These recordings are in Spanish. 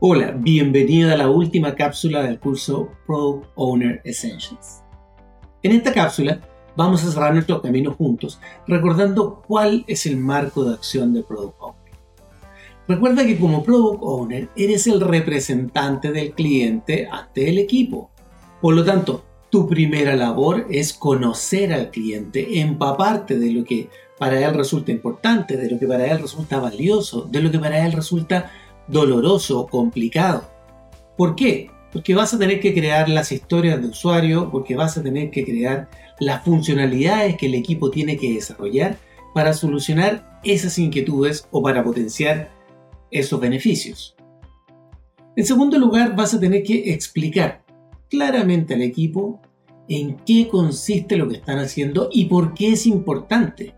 Hola, bienvenido a la última cápsula del curso Product Owner Essentials. En esta cápsula vamos a cerrar nuestro camino juntos recordando cuál es el marco de acción de Product Owner. Recuerda que como Product Owner eres el representante del cliente ante el equipo. Por lo tanto, tu primera labor es conocer al cliente, empaparte de lo que para él resulta importante, de lo que para él resulta valioso, de lo que para él resulta doloroso, complicado. ¿Por qué? Porque vas a tener que crear las historias de usuario, porque vas a tener que crear las funcionalidades que el equipo tiene que desarrollar para solucionar esas inquietudes o para potenciar esos beneficios. En segundo lugar, vas a tener que explicar claramente al equipo en qué consiste lo que están haciendo y por qué es importante.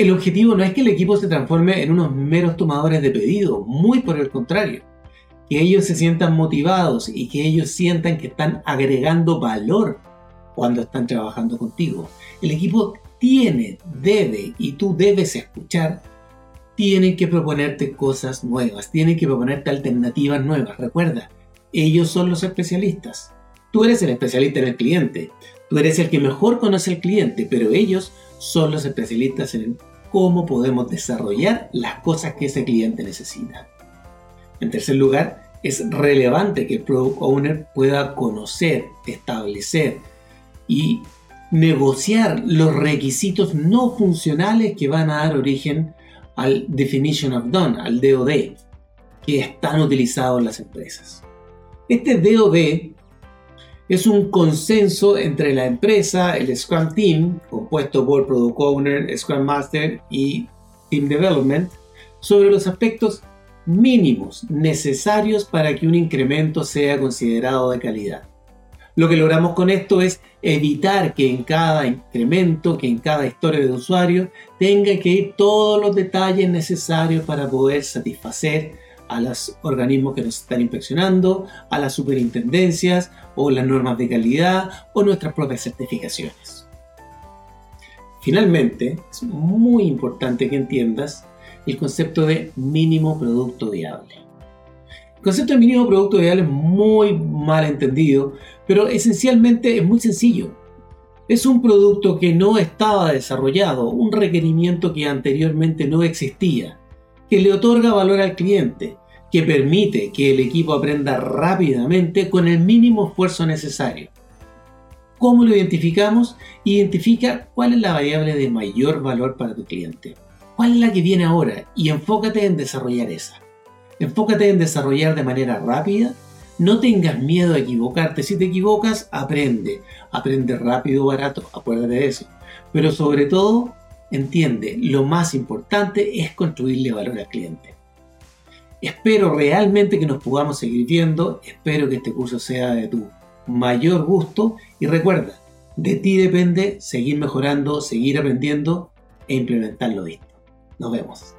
El objetivo no es que el equipo se transforme en unos meros tomadores de pedido, muy por el contrario. Que ellos se sientan motivados y que ellos sientan que están agregando valor cuando están trabajando contigo. El equipo tiene, debe y tú debes escuchar, tienen que proponerte cosas nuevas, tienen que proponerte alternativas nuevas. Recuerda, ellos son los especialistas. Tú eres el especialista en el cliente, tú eres el que mejor conoce al cliente, pero ellos son los especialistas en cómo podemos desarrollar las cosas que ese cliente necesita. En tercer lugar, es relevante que el Product Owner pueda conocer, establecer y negociar los requisitos no funcionales que van a dar origen al Definition of Done, al DOD, que están utilizados en las empresas. Este DOD es un consenso entre la empresa, el Scrum Team, compuesto por Product Owner, Scrum Master y Team Development, sobre los aspectos mínimos necesarios para que un incremento sea considerado de calidad. Lo que logramos con esto es evitar que en cada incremento, que en cada historia de usuario, tenga que ir todos los detalles necesarios para poder satisfacer a los organismos que nos están inspeccionando, a las superintendencias o las normas de calidad o nuestras propias certificaciones. Finalmente, es muy importante que entiendas el concepto de mínimo producto viable. El concepto de mínimo producto viable es muy mal entendido, pero esencialmente es muy sencillo. Es un producto que no estaba desarrollado, un requerimiento que anteriormente no existía, que le otorga valor al cliente, que permite que el equipo aprenda rápidamente con el mínimo esfuerzo necesario. ¿Cómo lo identificamos? Identifica cuál es la variable de mayor valor para tu cliente. ¿Cuál es la que viene ahora? Y enfócate en desarrollar esa. Enfócate en desarrollar de manera rápida. No tengas miedo a equivocarte. Si te equivocas, aprende. Aprende rápido, barato. Acuérdate de eso. Pero sobre todo, entiende, lo más importante es construirle valor al cliente. Espero realmente que nos podamos seguir viendo, espero que este curso sea de tu mayor gusto y recuerda, de ti depende seguir mejorando, seguir aprendiendo e implementar lo visto. Nos vemos.